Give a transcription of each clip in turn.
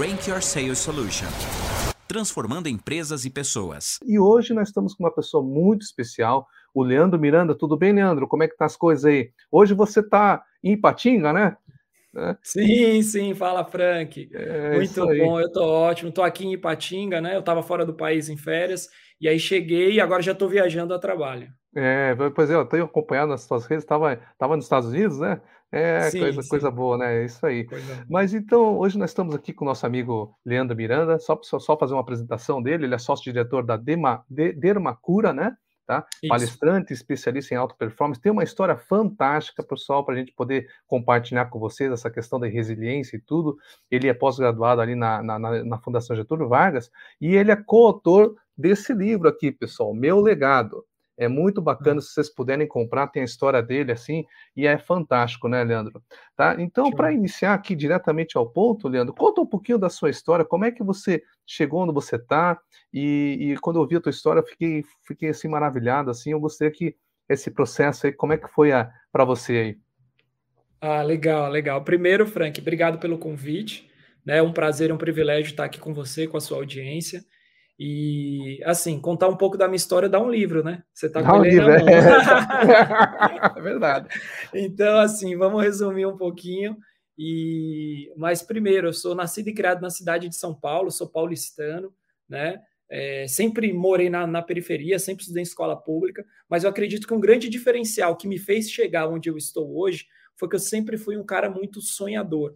Rank Your Sales Solution. Transformando empresas e pessoas. E hoje nós estamos com uma pessoa muito especial, o Leandro Miranda. Tudo bem, Leandro? Como é que tá as coisas aí? Hoje você está em Ipatinga, né? né? Sim, sim, fala Frank. É, Muito bom, eu estou ótimo. Estou aqui em Ipatinga, né? Eu estava fora do país em férias, e aí cheguei e agora já estou viajando a trabalho. É, pois é, eu tenho acompanhado nas suas redes, estava tava nos Estados Unidos, né? É, sim, coisa, sim. coisa boa, né? É isso aí. Mas então, hoje nós estamos aqui com o nosso amigo Leandro Miranda, só, só, só fazer uma apresentação dele, ele é sócio-diretor da Dema, de, Dermacura, né? Tá? Palestrante, especialista em alta performance, tem uma história fantástica, pessoal, para a gente poder compartilhar com vocês essa questão da resiliência e tudo. Ele é pós-graduado ali na, na, na, Fundação Getúlio Vargas e ele é coautor desse livro aqui, pessoal, Meu Legado. É muito bacana hum. se vocês puderem comprar, tem a história dele assim, e é fantástico, né, Leandro? Tá? Então, para iniciar aqui diretamente ao ponto, Leandro, conta um pouquinho da sua história, como é que você chegou onde você está, e, e, quando eu ouvi a tua história, eu fiquei, fiquei assim maravilhado, assim, eu gostaria que esse processo aí, como é que foi para você aí? Ah, legal, legal. Primeiro, Frank, obrigado pelo convite, né? É um prazer, um privilégio estar aqui com você, com a sua audiência. E, assim, contar um pouco da minha história dá um livro, né? Você está com um ele livro, é. é verdade. Então, assim, vamos resumir um pouquinho. E, mas primeiro, eu sou nascido e criado na cidade de São Paulo, sou paulistano, né? É, sempre morei na, na, periferia, sempre estudei em escola pública, mas eu acredito que um grande diferencial que me fez chegar onde eu estou hoje foi que eu sempre fui um cara muito sonhador.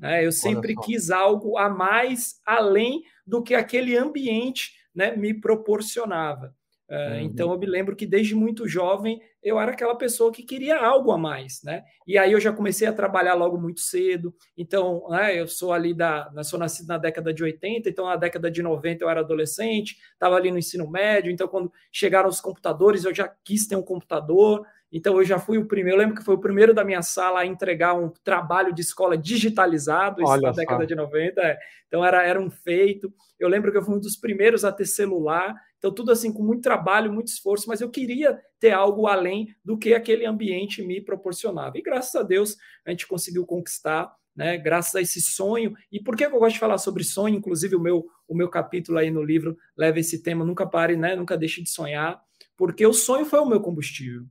Né? Eu sempre quis algo a mais além do que aquele ambiente né, me proporcionava. Uh, uhum. Então eu me lembro que desde muito jovem eu era aquela pessoa que queria algo a mais, né? E aí eu já comecei a trabalhar logo muito cedo. Então, né, eu sou ali da, sou nascido na década de 80, então na década de 90 eu era adolescente, estava ali no ensino médio, então quando chegaram os computadores eu já quis ter um computador. Então eu já fui o primeiro, eu lembro que foi o primeiro da minha sala a entregar um trabalho de escola digitalizado, isso Olha na década só. de 90. É. Então era, era um feito. Eu lembro que eu fui um dos primeiros a ter celular. Então tudo assim com muito trabalho, muito esforço, mas eu queria ter algo além do que aquele ambiente me proporcionava. E graças a Deus a gente conseguiu conquistar né, graças a esse sonho. E por que eu gosto de falar sobre sonho? Inclusive, o meu, o meu capítulo aí no livro leva esse tema: nunca pare, né, nunca deixe de sonhar, porque o sonho foi o meu combustível.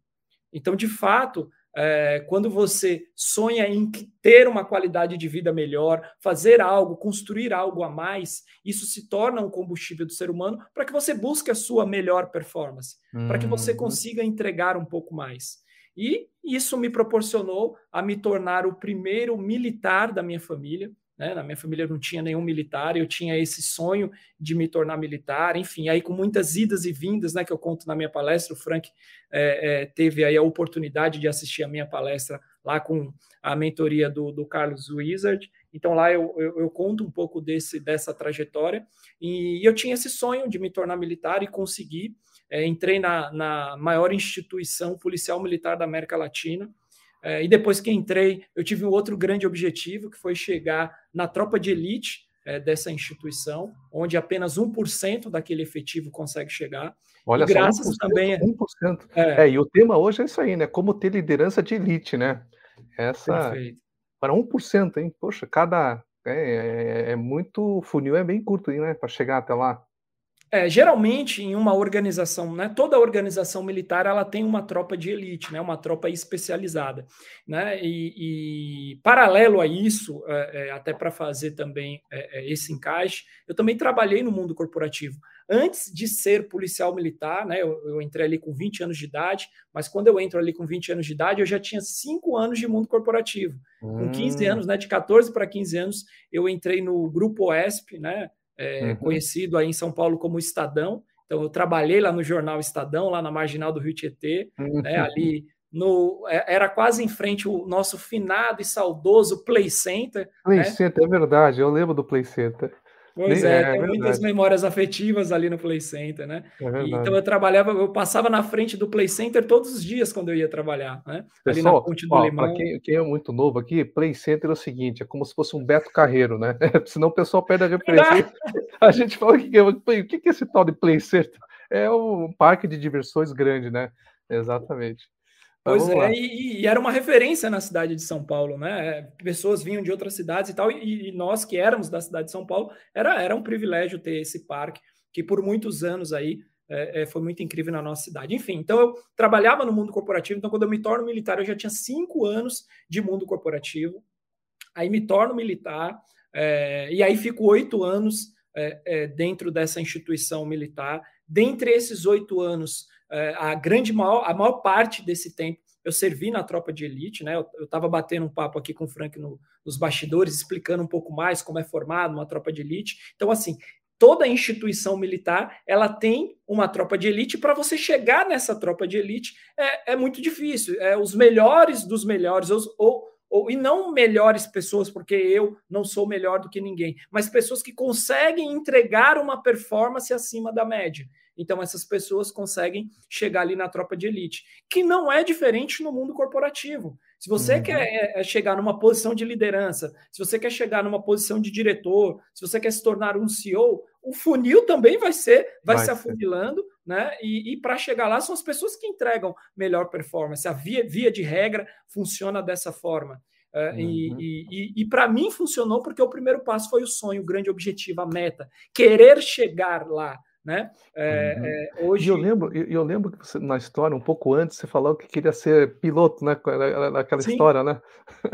Então, de fato, é, quando você sonha em ter uma qualidade de vida melhor, fazer algo, construir algo a mais, isso se torna um combustível do ser humano para que você busque a sua melhor performance, uhum. para que você uhum. consiga entregar um pouco mais. E isso me proporcionou a me tornar o primeiro militar da minha família. Né? Na minha família não tinha nenhum militar, eu tinha esse sonho de me tornar militar, enfim, aí com muitas idas e vindas, né, que eu conto na minha palestra, o Frank é, é, teve aí a oportunidade de assistir a minha palestra lá com a mentoria do, do Carlos Wizard, então lá eu, eu, eu, conto um pouco desse, dessa trajetória, e eu tinha esse sonho de me tornar militar e consegui, é, entrei na, na maior instituição policial militar da América Latina, e depois que entrei, eu tive um outro grande objetivo, que foi chegar na tropa de elite é, dessa instituição, onde apenas 1% daquele efetivo consegue chegar. Olha e graças só, 1%, também 1%. É, é, e o tema hoje é isso aí, né? Como ter liderança de elite, né? Essa Perfeito. para 1%, hein? Poxa, cada é, é, é muito funil é bem curto, hein, né, para chegar até lá. É, geralmente, em uma organização, né, toda organização militar ela tem uma tropa de elite, né, uma tropa especializada. Né, e, e paralelo a isso, é, é, até para fazer também é, é, esse encaixe, eu também trabalhei no mundo corporativo. Antes de ser policial militar, né, eu, eu, entrei ali com 20 anos de idade, mas quando eu entro ali com 20 anos de idade, eu já tinha 5 anos de mundo corporativo. Hum. Com 15 anos, né, de 14 para 15 anos, eu entrei no Grupo OESP, né, é, uhum. conhecido aí em São Paulo como Estadão. Então, eu trabalhei lá no jornal Estadão, lá na marginal do Rio Tietê, uhum. né, ali no, é, era quase em frente o nosso finado e saudoso Play Center. Play né? Center, é verdade, eu lembro do Play Center. Pois é, é tem é muitas memórias afetivas ali no Play Center, né? É então eu trabalhava, eu passava na frente do Play Center todos os dias quando eu ia trabalhar, né? ali Pessoal, na Ponte do ó, Limão. Quem, quem, é muito novo aqui, Play Center é o seguinte, é como se fosse um Beto Carreiro, né? Senão o pessoal perde a referência. a gente fala que o que é esse tal de Play Center? É um parque de diversões grande, né? Exatamente. Pois é, e, e, era uma referência na cidade de São Paulo, né? Pessoas vinham de outras cidades e tal, e, e, nós que éramos da cidade de São Paulo, era, era um privilégio ter esse parque, que por muitos anos aí é, é, foi muito incrível na nossa cidade. Enfim, então eu trabalhava no mundo corporativo, então quando eu me torno militar, eu já tinha cinco anos de mundo corporativo, aí me torno militar, é, e aí fico oito anos é, é, dentro dessa instituição militar. Dentre esses oito anos, é, a grande maior, a maior parte desse tempo eu servi na tropa de elite, né? Eu estava batendo um papo aqui com o Frank no, nos bastidores, explicando um pouco mais como é formado uma tropa de elite. Então, assim, toda instituição militar ela tem uma tropa de elite. Para você chegar nessa tropa de elite é, é muito difícil. É os melhores dos melhores, ou, ou, ou, e não melhores pessoas, porque eu não sou melhor do que ninguém, mas pessoas que conseguem entregar uma performance acima da média. Então, essas pessoas conseguem chegar ali na tropa de elite, que não é diferente no mundo corporativo. Se você uhum. quer é, é, chegar numa posição de liderança, se você quer chegar numa posição de diretor, se você quer se tornar um CEO, o funil também vai ser, vai, vai se afunilando, ser. né? E, e para chegar lá são as pessoas que entregam melhor performance. A via, via de regra funciona dessa forma. Uh, uhum. E, e, e para mim funcionou porque o primeiro passo foi o sonho, o grande objetivo, a meta, querer chegar lá né? É, uhum. é, hoje... E eu lembro, eu lembro que você, na história, um pouco antes, você falou que queria ser piloto, né? Naquela sim. história, né?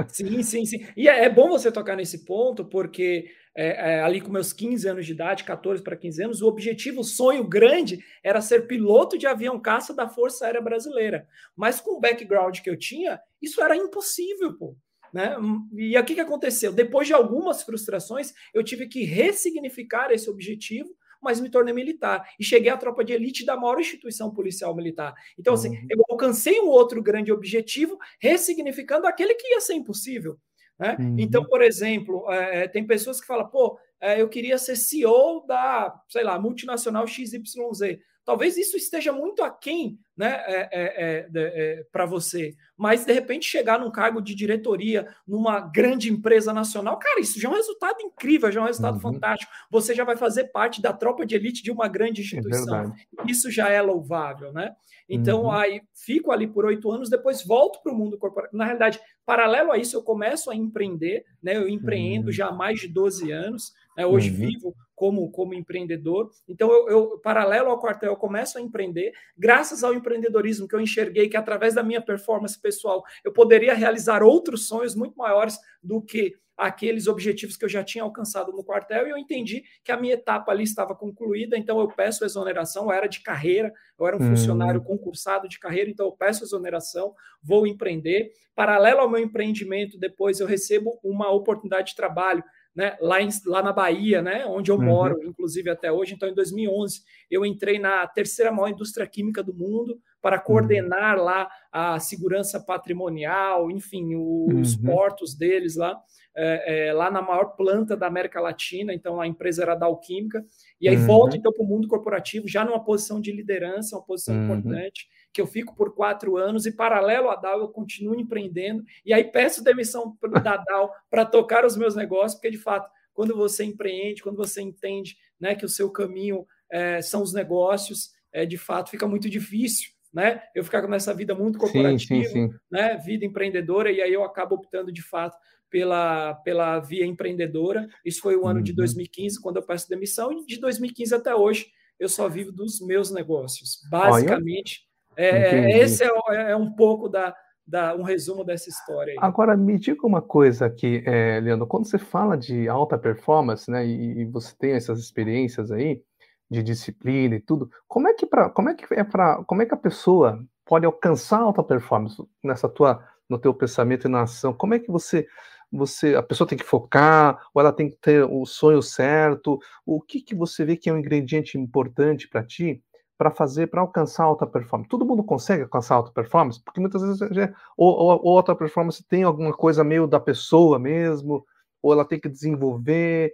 Sim, sim, sim. E é, é bom você tocar nesse ponto, porque é, é, ali com meus 15 anos de idade, 14 para 15 anos, o objetivo, o sonho grande era ser piloto de avião caça da Força Aérea Brasileira. Mas com o background que eu tinha, isso era impossível, pô. Né? E o que, que aconteceu? Depois de algumas frustrações, eu tive que ressignificar esse objetivo mas me tornei militar e cheguei à tropa de elite da maior instituição policial militar. Então, assim, uhum. eu alcancei um outro grande objetivo, ressignificando aquele que ia ser impossível. Né? Uhum. Então, por exemplo, é, tem pessoas que falam, pô, é, eu queria ser CEO da, sei lá, multinacional XYZ. Talvez isso esteja muito aquém né, é, é, é, é para você, mas de repente chegar num cargo de diretoria numa grande empresa nacional, cara, isso já é um resultado incrível, já é um resultado uhum. fantástico. Você já vai fazer parte da tropa de elite de uma grande é instituição. isso já é louvável, né? Então, uhum. aí fico ali por oito anos, depois volto para o mundo corporativo. Na realidade, paralelo a isso, eu começo a empreender, né? Eu empreendo uhum. já há mais de 12 anos, né? hoje uhum. vivo como, como empreendedor. Então, eu, eu, paralelo ao quartel, eu começo a empreender, graças ao empreendedorismo que eu enxerguei que, através da minha performance pessoal, eu poderia realizar outros sonhos muito maiores do que aqueles objetivos que eu já tinha alcançado no quartel, e eu entendi que a minha etapa ali estava concluída, então eu peço exoneração, eu era de carreira, eu era um uhum. funcionário concursado de carreira, então eu peço exoneração, vou empreender. Paralelo ao meu empreendimento, depois eu recebo uma oportunidade de trabalho né, lá, em, lá na Bahia, né, onde eu uhum. moro, inclusive até hoje. Então, em 2011, eu entrei na terceira maior indústria química do mundo para uhum. coordenar uhum. lá a segurança patrimonial, enfim, os uhum. portos deles lá, é, é, lá na maior planta da América Latina. Então, a empresa era da Alquímica. E aí volto então para o mundo corporativo, já numa posição de liderança, uma posição uhum. importante que eu fico por quatro anos e, paralelo à DAO, eu continuo empreendendo. E aí peço demissão da DAO para tocar os meus negócios, porque, de fato, quando você empreende, quando você entende né, que o seu caminho é, são os negócios, é, de fato, fica muito difícil. Né? Eu ficar nessa vida muito corporativa, sim, sim, sim. Né? vida empreendedora, e aí eu acabo optando de fato pela, pela via empreendedora. Isso foi o ano uhum. de 2015, quando eu peço demissão, e de 2015 até hoje eu só vivo dos meus negócios. Basicamente, é, esse é, é, um pouco da, da, um resumo dessa história. Aí. Agora, me diga uma coisa aqui, é, Leandro, quando você fala de alta performance, né, e, e, você tem essas experiências aí de disciplina e tudo, como é que para como é que é para como é que a pessoa pode alcançar alta performance nessa tua no teu pensamento e na ação? Como é que você você a pessoa tem que focar ou ela tem que ter o sonho certo? O que que você vê que é um ingrediente importante para ti? Para fazer, para alcançar alta performance. Todo mundo consegue alcançar alta performance, porque muitas vezes já, ou, ou, ou alta performance tem alguma coisa meio da pessoa mesmo, ou ela tem que desenvolver.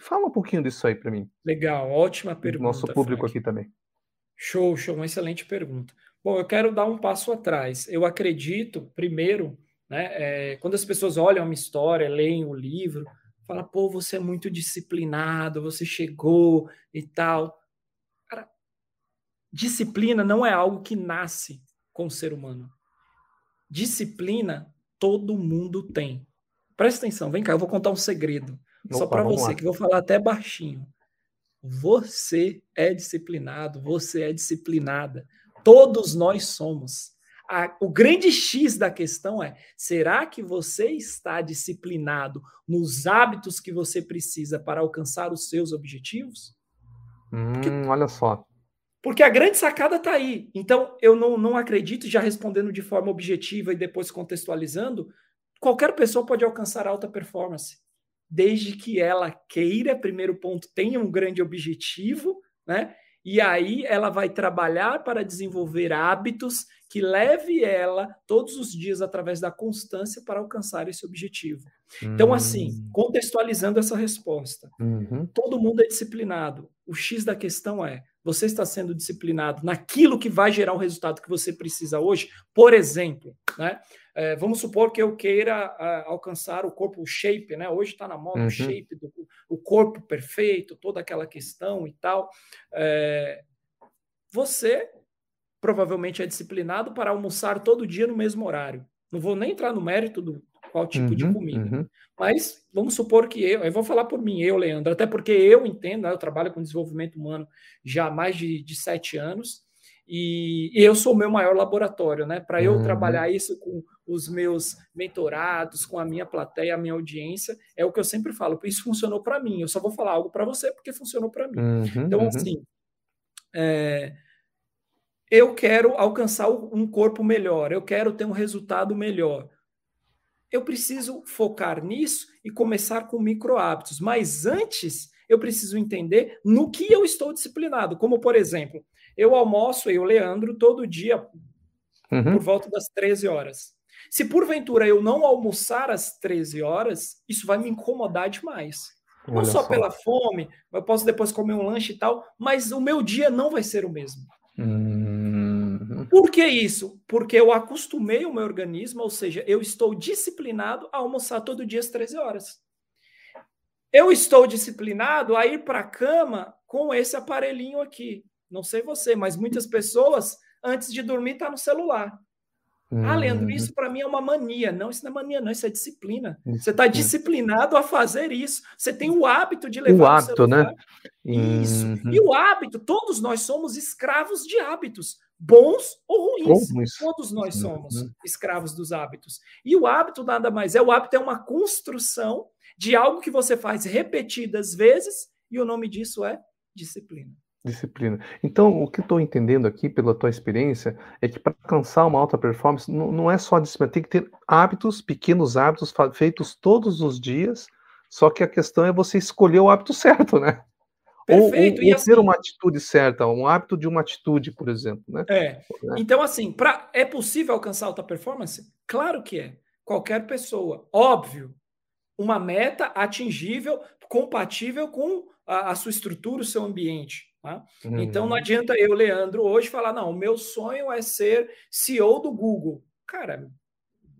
Fala um pouquinho disso aí para mim. Legal, ótima pergunta. Nosso público Frank. aqui também. Show, show, uma excelente pergunta. Bom, eu quero dar um passo atrás. Eu acredito, primeiro, né, é, quando as pessoas olham uma história, leem o livro, fala, pô, você é muito disciplinado, você chegou e tal disciplina não é algo que nasce com o ser humano. disciplina todo mundo tem. Presta atenção, vem cá, eu vou contar um segredo. Opa, só para você, lá. que eu vou falar até baixinho. Você é disciplinado, você é disciplinada. Todos nós somos. A, o grande X da questão é: será que você está disciplinado nos hábitos que você precisa para alcançar os seus objetivos? Hum, Porque, olha só. Porque a grande sacada está aí. Então, eu não, não acredito, já respondendo de forma objetiva e depois contextualizando, qualquer pessoa pode alcançar alta performance, desde que ela queira, primeiro ponto, tenha um grande objetivo, né? E aí ela vai trabalhar para desenvolver hábitos que leve ela todos os dias através da constância para alcançar esse objetivo. Então, assim, hum. contextualizando essa resposta, uhum. todo mundo é disciplinado. O X da questão é: você está sendo disciplinado naquilo que vai gerar o resultado que você precisa hoje? Por exemplo, né? É, vamos supor que eu queira uh, alcançar o corpo, o shape, né? Hoje está na moda uhum. o shape, do, o corpo perfeito, toda aquela questão e tal. É, você provavelmente é disciplinado para almoçar todo dia no mesmo horário. Não vou nem entrar no mérito do qual tipo uhum, de comida. Uhum. Mas vamos supor que eu, eu vou falar por mim, eu, Leandro, até porque eu entendo, né, eu trabalho com desenvolvimento humano já há mais de, de sete anos, e, e eu sou o meu maior laboratório, né? Para eu uhum. trabalhar isso com os meus mentorados, com a minha plateia, a minha audiência, é o que eu sempre falo. Isso funcionou para mim. Eu só vou falar algo para você porque funcionou para mim. Uhum, então, uhum. assim, é, eu quero alcançar um corpo melhor, eu quero ter um resultado melhor. Eu preciso focar nisso e começar com micro hábitos. Mas antes, eu preciso entender no que eu estou disciplinado. Como, por exemplo, eu almoço, eu, Leandro, todo dia uhum. por volta das 13 horas. Se porventura eu não almoçar às 13 horas, isso vai me incomodar demais. Olha não só, só pela fome, eu posso depois comer um lanche e tal, mas o meu dia não vai ser o mesmo. Uhum. Por que isso? Porque eu acostumei o meu organismo, ou seja, eu estou disciplinado a almoçar todo dia às 13 horas. Eu estou disciplinado a ir para a cama com esse aparelhinho aqui. Não sei você, mas muitas pessoas, antes de dormir, tá no celular. Uhum. Ah, Leandro, uhum. isso para mim é uma mania. Não, isso não é mania, não, isso é disciplina. Você está disciplinado a fazer isso. Você tem o hábito de levar o hábito, né? Isso. Uhum. E o hábito, todos nós somos escravos de hábitos, bons ou ruins. Todos nós uhum. somos escravos dos hábitos. E o hábito nada mais é, o hábito é uma construção de algo que você faz repetidas vezes, e o nome disso é disciplina. Disciplina. Então, o que estou entendendo aqui pela tua experiência é que para alcançar uma alta performance não, não, é só disciplina, tem que ter hábitos, pequenos hábitos feitos todos os dias. Só que a questão é você escolher o hábito certo, né? Perfeito. Ou, ou, ou assim, ter uma atitude certa, um hábito de uma atitude, por exemplo, né? É. Né? Então, assim, pra, é possível alcançar alta performance? Claro que é. Qualquer pessoa. Óbvio. Uma meta atingível, compatível com a, a sua estrutura, o seu ambiente. Tá? Uhum. Então não uhum. adianta eu, Leandro, hoje falar, não, o meu sonho é ser CEO do Google. Cara,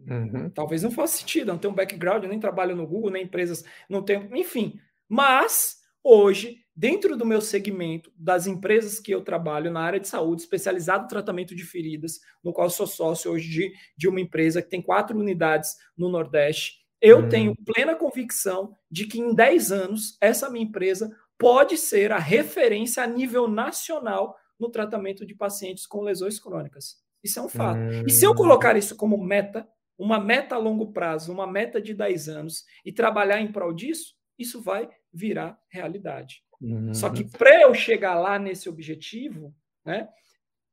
uhum. talvez não faça sentido, não tenho um background, nem trabalho no Google, nem empresas, não tenho, enfim. Mas hoje, dentro do meu segmento, das empresas que eu trabalho na área de saúde, especializado no tratamento de feridas, no qual sou sócio hoje de, de uma empresa que tem quatro unidades no Nordeste, eu uhum. tenho plena convicção de que em 10 anos essa minha empresa pode ser a referência a nível nacional no tratamento de pacientes com lesões crônicas. Isso é um fato. Hum. E se eu colocar isso como meta, uma meta a longo prazo, uma meta de 10 anos, e trabalhar em prol disso, isso vai virar realidade. Uhum. Só que para eu chegar lá nesse objetivo, né,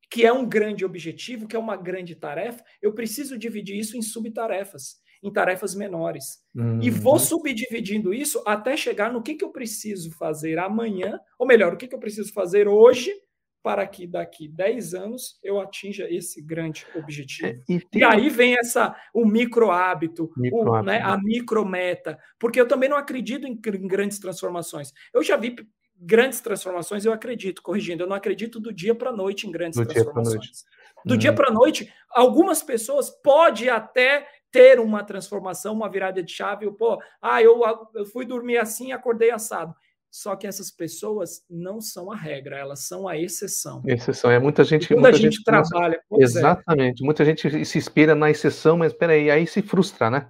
que é um grande objetivo, que é uma grande tarefa, eu preciso dividir isso em subtarefas em tarefas menores. Uhum. E vou subdividindo isso até chegar no que, que eu preciso fazer amanhã, ou melhor, o que, que eu preciso fazer hoje para que daqui 10 anos eu atinja esse grande objetivo. É, e, e, aí vem essa o micro hábito, micro o, né, a micrometa, porque eu também não acredito em, em grandes transformações. Eu já vi grandes transformações, eu acredito, corrigindo, eu não acredito do dia para a noite em grandes do transformações. Dia do hum. dia para a noite, algumas pessoas pode até ter uma transformação, uma virada de chave. Pô, ah, eu, eu fui dormir assim, acordei assado. Só que essas pessoas não são a regra, elas são a exceção. Exceção, é muita gente. quando muita a gente, gente trabalha. É. Exatamente, é. muita gente se inspira na exceção, mas peraí, aí se frustra, né?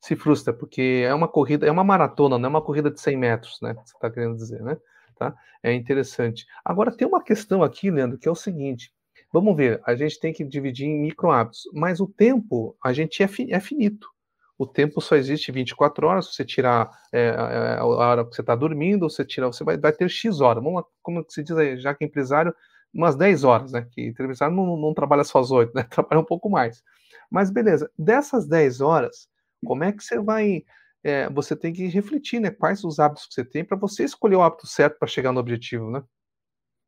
Se frustra, porque é uma corrida, é uma maratona, não é uma corrida de 100 metros, né? Você está querendo dizer, né? Tá? É interessante. Agora, tem uma questão aqui, Leandro, que é o seguinte: vamos ver, a gente tem que dividir em micro hábitos, mas o tempo, a gente é, fi, é finito o tempo só existe 24 horas, se você tirar é, a hora que você está dormindo, você tira, você vai, vai, ter X horas. Vamos lá, como se diz aí, já que é empresário, umas 10 horas, né? Que empresário não, não trabalha só as 8, né? Trabalha um pouco mais. Mas beleza, dessas 10 horas, como é que você vai. É, você tem que refletir, né? Quais os hábitos que você tem para você escolher o hábito certo para chegar no objetivo, né?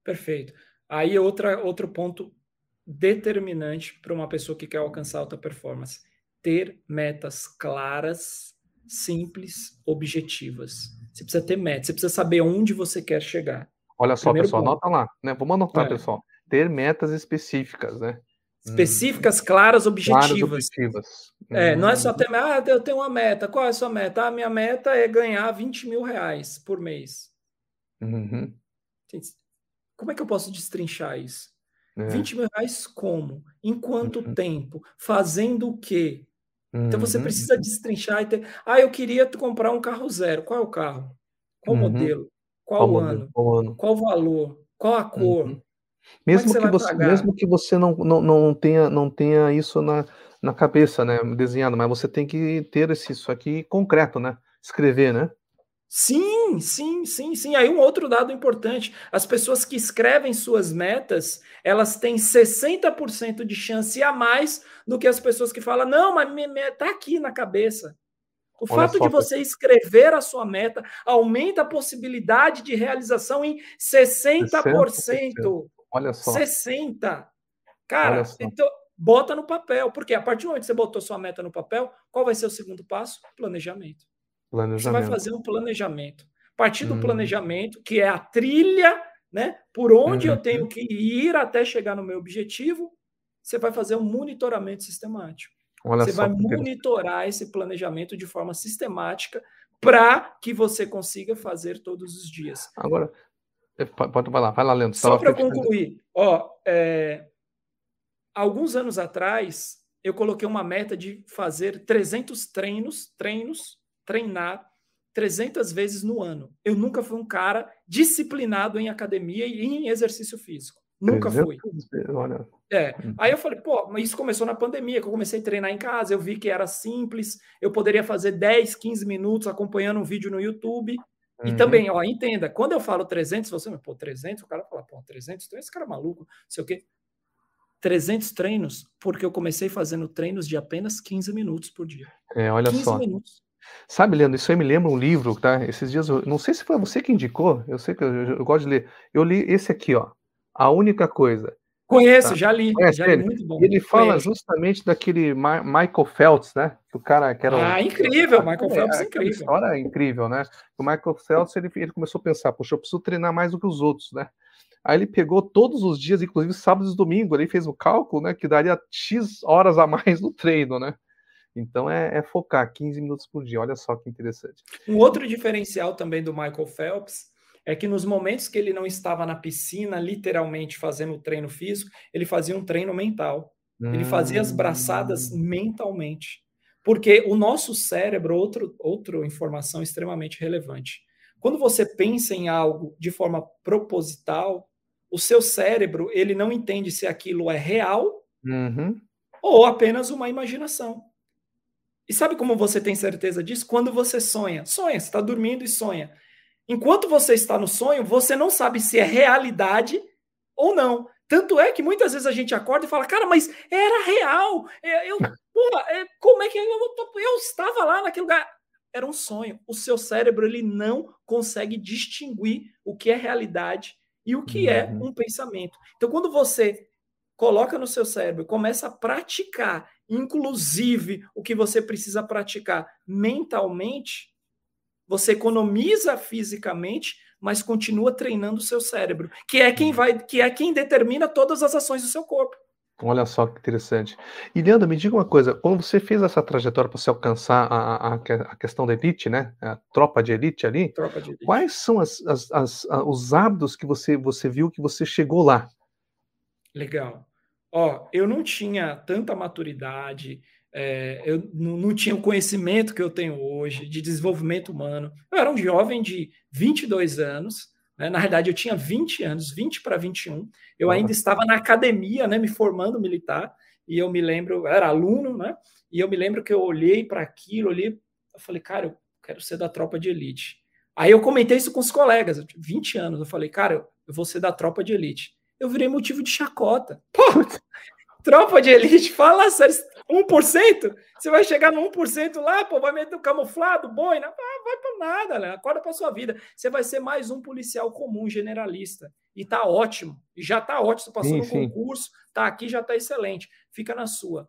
Perfeito. Aí outra, outro ponto determinante para uma pessoa que quer alcançar alta performance ter metas claras, simples, objetivas. Você precisa ter metas, você precisa saber onde você quer chegar. Olha só, Primeiro pessoal, ponto. anota lá, né? Vamos anotar, é. pessoal. Ter metas específicas, né? Específicas, hum. claras, objetivas. Claras, objetivas. É, hum. não é só ter, ah, eu tenho uma meta. Qual é a sua meta? A ah, minha meta é ganhar 20 mil reais por mês. Uhum. Como é que eu posso destrinchar isso? É. 20 mil reais como? Em quanto uhum. tempo? Fazendo o quê? Então você uhum. precisa destrinchar e ter. Ah, eu queria comprar um carro zero. Qual é o carro? Qual uhum. modelo? Qual, qual ano? Qual ano? Qual valor? Qual a cor? Uhum. Mesmo, que, que você, mesmo que você não, não, não, tenha, não tenha isso na, na cabeça, né? Desenhado, mas você tem que ter esse, isso aqui concreto, né? Escrever, né? Sim, sim, sim, sim. Aí um outro dado importante: as pessoas que escrevem suas metas, elas têm 60% de chance a mais do que as pessoas que falam, não, mas está aqui na cabeça. O Olha fato de você escrever a sua meta aumenta a possibilidade de realização em 60%. 60%. Olha só. 60%. Cara, então bota no papel, porque a partir do momento que você botou sua meta no papel, qual vai ser o segundo passo? Planejamento. Você vai fazer um planejamento. Partir do hum. planejamento, que é a trilha, né? Por onde eu tenho uhum. que ir até chegar no meu objetivo, você vai fazer um monitoramento sistemático. Olha você vai monitorar esse planejamento de forma sistemática para que você consiga fazer todos os dias. Agora, é, pode lá, vai lá, Leandro. Só para concluir, ó, é, alguns anos atrás eu coloquei uma meta de fazer 300 treinos, treinos treinar 300 vezes no ano. Eu nunca fui um cara disciplinado em academia e em exercício físico. Nunca fui. Olha. É. Uhum. Aí eu falei, pô, mas isso começou na pandemia, que eu comecei a treinar em casa, eu vi que era simples, eu poderia fazer 10, 15 minutos acompanhando um vídeo no YouTube. Uhum. E também, ó, entenda, quando eu falo 300, você, pô, 300, o cara fala, pô, 300, então esse cara é maluco, não sei o quê. 300 treinos, porque eu comecei fazendo treinos de apenas 15 minutos por dia. É, olha 15 só. minutos. Sabe, Leandro, isso aí me lembra um livro, tá? Esses dias, eu, não sei se foi você que indicou, eu sei que eu, eu, eu, gosto de ler. Eu li esse aqui, ó. A única coisa. Conheço, tá? já li. Conhece já li, muito bom. ele fala Conheço. justamente daquele Ma Michael Phelps, né? O cara que era. Ah, incrível, Michael Phelps, é, incrível. História é incrível, né? O Michael Phelps, ele, ele começou a pensar, poxa, eu preciso treinar mais do que os outros, né? Aí ele pegou todos os dias, inclusive sábados e domingos, ele fez o cálculo, né? Que daria X horas a mais no treino, né? Então é, é, focar 15 minutos por dia. Olha só que interessante. Um outro diferencial também do Michael Phelps é que nos momentos que ele não estava na piscina, literalmente fazendo o treino físico, ele fazia um treino mental. Hum. Ele fazia as braçadas hum. mentalmente. Porque o nosso cérebro, outro, outra informação extremamente relevante. Quando você pensa em algo de forma proposital, o seu cérebro ele não entende se aquilo é real uhum. ou apenas uma imaginação. E sabe como você tem certeza disso? Quando você sonha. Sonha, você está dormindo e sonha. Enquanto você está no sonho, você não sabe se é realidade ou não. Tanto é que muitas vezes a gente acorda e fala, cara, mas era real. É, eu, porra, é, como é que eu, eu estava lá naquele lugar? Era um sonho. O seu cérebro ele não consegue distinguir o que é realidade e o que é uhum. é um pensamento. Então, quando você coloca no seu cérebro, começa a praticar inclusive o que você precisa praticar mentalmente, você economiza fisicamente, mas continua treinando o seu cérebro, que é quem vai, que é quem determina todas as ações do seu corpo. Olha só que interessante. E Leandro, me diga uma coisa, quando você fez essa trajetória para você alcançar a, a, a, questão da elite, né? A tropa de elite ali, tropa de elite. quais são as, as, as, os hábitos que você, você viu que você chegou lá? Legal. Ó, eu não tinha tanta maturidade, é, eu não, não, tinha o conhecimento que eu tenho hoje de desenvolvimento humano. Eu era um jovem de 22 anos, né? Na realidade, eu tinha 20 anos, 20 para 21. Eu ainda estava na academia, né, me formando militar, e eu me lembro, eu era aluno, né? E eu me lembro que eu olhei para aquilo, olhei, eu falei, cara, eu quero ser da tropa de elite. Aí eu comentei isso com os colegas, eu tinha 20 anos, eu falei, cara, eu vou ser da tropa de elite. Eu virei motivo de chacota. Pô, tropa de elite, fala sério, 1%? Você vai chegar no 1% lá, pô, vai meter o camuflado, boina? Ah, vai para nada, né? Acorda para sua vida. Você vai ser mais um policial comum, generalista. E tá ótimo. E já tá ótimo. Você passou sim, no concurso, tá aqui, já tá excelente. Fica na sua.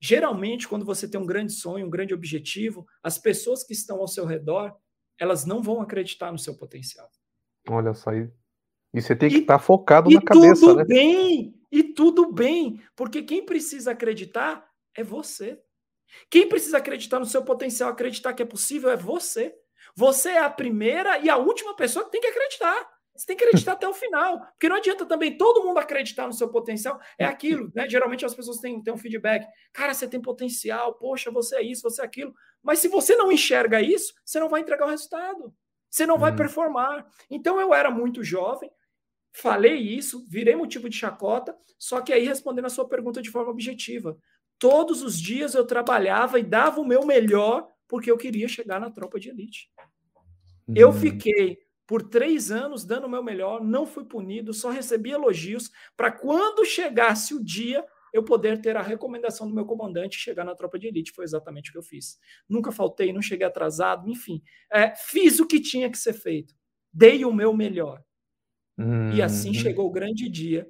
Geralmente, quando você tem um grande sonho, um grande objetivo, as pessoas que estão ao seu redor, elas não vão acreditar no seu potencial. Olha só aí. E você tem que estar tá focado na cabeça, tudo né? bem, e tudo bem, porque quem precisa acreditar é você. Quem precisa acreditar no seu potencial, acreditar que é possível, é você. Você é a primeira e a última pessoa que tem que acreditar. Você tem que acreditar até o final. Porque não adianta também todo mundo acreditar no seu potencial. É aquilo, né? Geralmente as pessoas têm, têm um feedback. Cara, você tem potencial, poxa, você é isso, você é aquilo. Mas se você não enxerga isso, você não vai entregar o resultado. Você não vai hum. performar. Então eu era muito jovem, falei isso, virei motivo de chacota, só que aí respondendo a sua pergunta de forma objetiva. Todos os dias eu trabalhava e dava o meu melhor porque eu queria chegar na tropa de elite. Uhum. Eu fiquei por três anos dando o meu melhor, não fui punido, só recebi elogios para quando chegasse o dia eu poder ter a recomendação do meu comandante e chegar na tropa de elite. Foi exatamente o que eu fiz. Nunca faltei, não cheguei atrasado, enfim. É, fiz o que tinha que ser feito. Dei o meu melhor. Uhum. E assim uhum. chegou o grande dia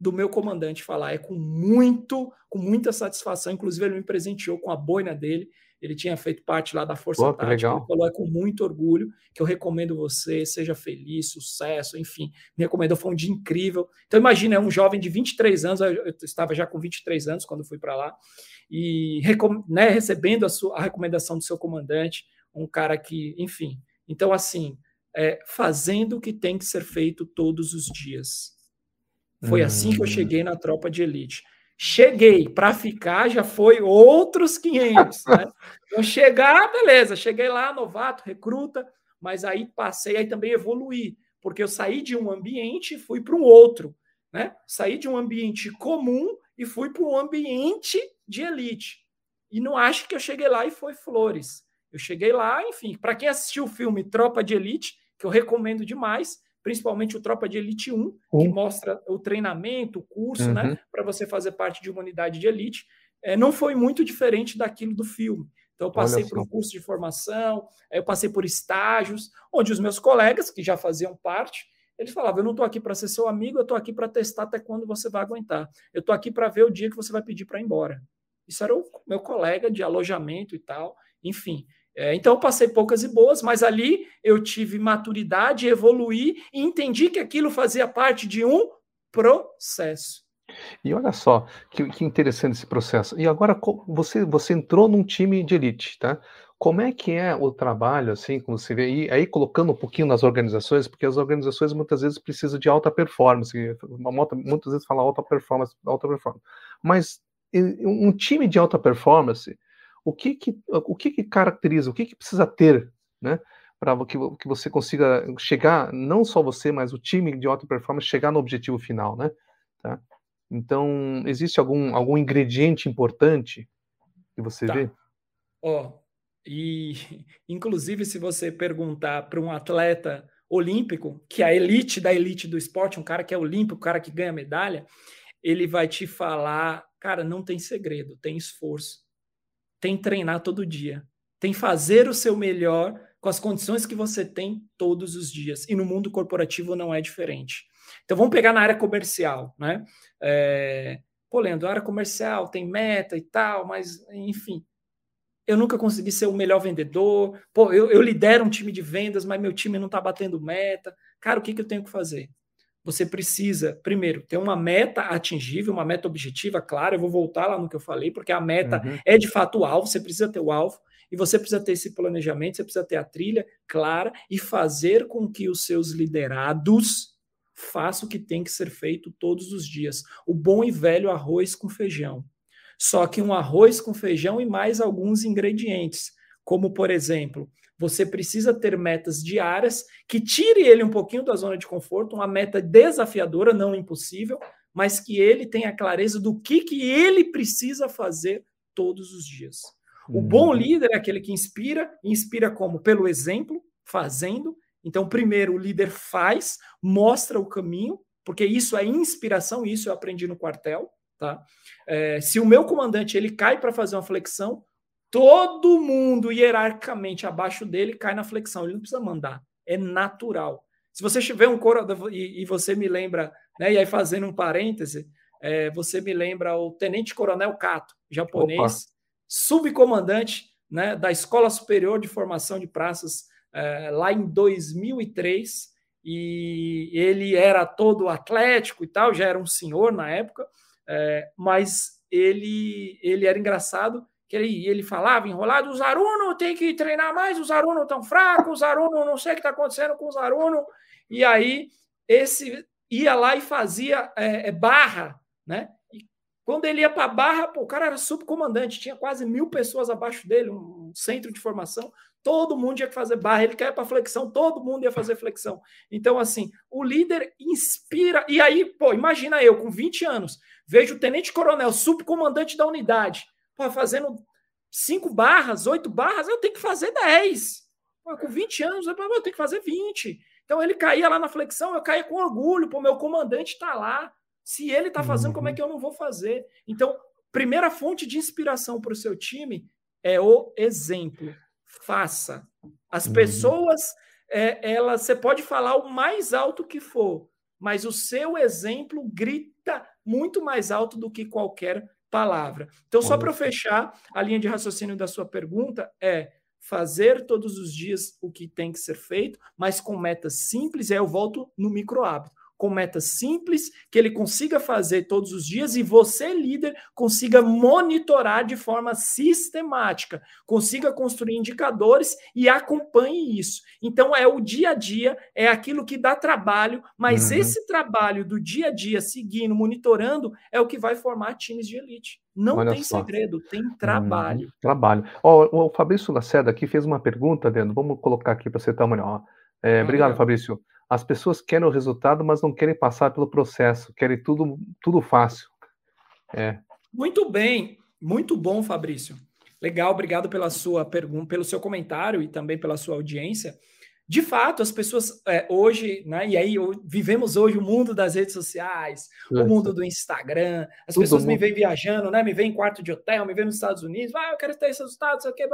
do meu comandante falar. É com muito, com muita satisfação. Inclusive, ele me presenteou com a boina dele. Ele tinha feito parte lá da Força Pô, Tática. Ele falou: é com muito orgulho que eu recomendo você, seja feliz, sucesso, enfim. Me recomendou, foi um dia incrível. Então, imagina, é um jovem de 23 anos, eu estava já com 23 anos quando fui para lá, e né, recebendo a, sua, a recomendação do seu comandante, um cara que, enfim. Então, assim, é, fazendo o que tem que ser feito todos os dias. Foi assim que eu hum. cheguei na tropa de elite. Cheguei para ficar, já foi outros 500. Né? Então, chegar, beleza, cheguei lá, novato, recruta, mas aí passei, aí também evoluí, porque eu saí de um ambiente e fui para um outro. Né? Saí de um ambiente comum e fui para um ambiente de elite. E não acho que eu cheguei lá e foi flores. Eu cheguei lá, enfim, para quem assistiu o filme Tropa de Elite, que eu recomendo demais, principalmente o Tropa de Elite 1, que mostra o treinamento, o curso, né, uhum. né, para você fazer parte de uma unidade de elite, é, não foi muito diferente daquilo do filme. Então, eu passei por um curso de formação, eu passei por estágios, onde os meus colegas, que já faziam parte, eles falavam: Eu não estou aqui para ser seu amigo, eu estou aqui para testar até quando você vai aguentar. Eu estou aqui para ver o dia que você vai pedir para ir embora. Isso era o meu colega de alojamento e tal. Enfim, é, então, passei poucas e boas, mas ali eu tive maturidade, evoluí e entendi que aquilo fazia parte de um processo. E olha só, que, que interessante esse processo. E agora você, você entrou num time de elite, tá? Como é que é o trabalho, assim, como você vê, e aí colocando um pouquinho nas organizações, porque as organizações muitas vezes precisam de alta performance, muitas vezes fala alta performance, alta performance, mas um time de alta performance, o que que, o que, que caracteriza, o que, que precisa ter, né? Para que, que você consiga chegar, não só você, mas o time de alta performance, chegar no objetivo final, né? Tá? Então, existe algum, algum ingrediente importante que você tá. vê? Ó, oh, e inclusive se você perguntar para um atleta olímpico, que é a elite da elite do esporte, um cara que é olímpico, um cara que ganha medalha, ele vai te falar, cara, não tem segredo, tem esforço tem treinar todo dia, tem fazer o seu melhor com as condições que você tem todos os dias. E no mundo corporativo não é diferente. Então vamos pegar na área comercial, né? É... Pô, Leandro, área comercial tem meta e tal, mas enfim, eu nunca consegui ser o melhor vendedor. Pô, eu, eu lidero um time de vendas, mas meu time não está batendo meta. Cara, o que, que eu tenho que fazer? Você precisa, primeiro, ter uma meta atingível, uma meta objetiva, claro, eu vou voltar lá no que eu falei, porque a meta uhum. é de fato o alvo, você precisa ter o alvo, e você precisa ter esse planejamento, você precisa ter a trilha clara e fazer com que os seus liderados façam o que tem que ser feito todos os dias. O bom e velho arroz com feijão. Só que um arroz com feijão e mais alguns ingredientes, como por exemplo, você precisa ter metas diárias que tire ele um pouquinho da zona de conforto, uma meta desafiadora, não impossível, mas que ele tenha clareza do que, que ele precisa fazer todos os dias. O uhum. bom líder é aquele que inspira, inspira como? Pelo exemplo, fazendo. Então, primeiro, o líder faz, mostra o caminho, porque isso é inspiração, isso eu aprendi no quartel. Tá? É, se o meu comandante ele cai para fazer uma flexão, todo mundo hierarquicamente abaixo dele cai na flexão. Ele não precisa mandar, é natural. Se você tiver um coro e, e você me lembra, né, e aí fazendo um parêntese, é, você me lembra o Tenente Coronel Cato, japonês, Opa. subcomandante né, da Escola Superior de Formação de Praças é, lá em 2003, e ele era todo atlético e tal, já era um senhor na época, é, mas ele, ele era engraçado que ele, ele falava enrolado, os alunos tem que treinar mais, os alunos estão fracos, os alunos não sei o que está acontecendo com os alunos, e aí esse ia lá e fazia é, é barra, né? E quando ele ia para barra, pô, o cara era subcomandante, tinha quase mil pessoas abaixo dele, um centro de formação, todo mundo tinha que fazer barra, ele quer para flexão, todo mundo ia fazer flexão. Então, assim, o líder inspira, e aí, pô, imagina eu com 20 anos, vejo o tenente-coronel, subcomandante da unidade, Pô, fazendo cinco barras, oito barras, eu tenho que fazer dez. Pô, com 20 anos, eu tenho que fazer 20. Então ele caía lá na flexão, eu caía com orgulho, pô, meu comandante está lá. Se ele está fazendo, uhum. como é uhum. que eu não vou fazer? Então, primeira fonte de inspiração para o seu time é o exemplo. Faça. As uhum. pessoas, é, ela, você pode falar o mais alto que for, mas o seu exemplo grita muito mais alto do que qualquer palavra. Então, só para fechar, a linha de raciocínio da sua pergunta é fazer todos os dias o que tem que ser feito, mas com metas simples, e aí eu volto no micro hábito com metas simples que ele consiga fazer todos os dias e você, líder, consiga monitorar de forma sistemática, consiga construir indicadores e acompanhe isso. Então, é o dia a dia, é aquilo que dá trabalho, mas uhum. esse trabalho do dia a dia, seguindo, monitorando, é o que vai formar times de elite. Não Olha tem só. segredo, tem trabalho. Uhum. Trabalho. Oh, o Fabrício Lacerda aqui fez uma pergunta, Dentro. Vamos colocar aqui para você uma olhada. É, obrigado. Fabrício as pessoas querem o resultado, mas não querem passar pelo processo, querem tudo, tudo fácil. É. Muito bem, muito bom, Fabrício. Legal, obrigado pela sua pergunta, pelo seu comentário e também pela sua audiência. De fato, as pessoas é, hoje, né, e aí vivemos hoje o mundo das redes sociais, é. o mundo do Instagram, as pessoas bom. me vêm viajando, né, me vêm em quarto de hotel, me vêm nos Estados Unidos, ah, eu quero ter esse resultado, sei o que,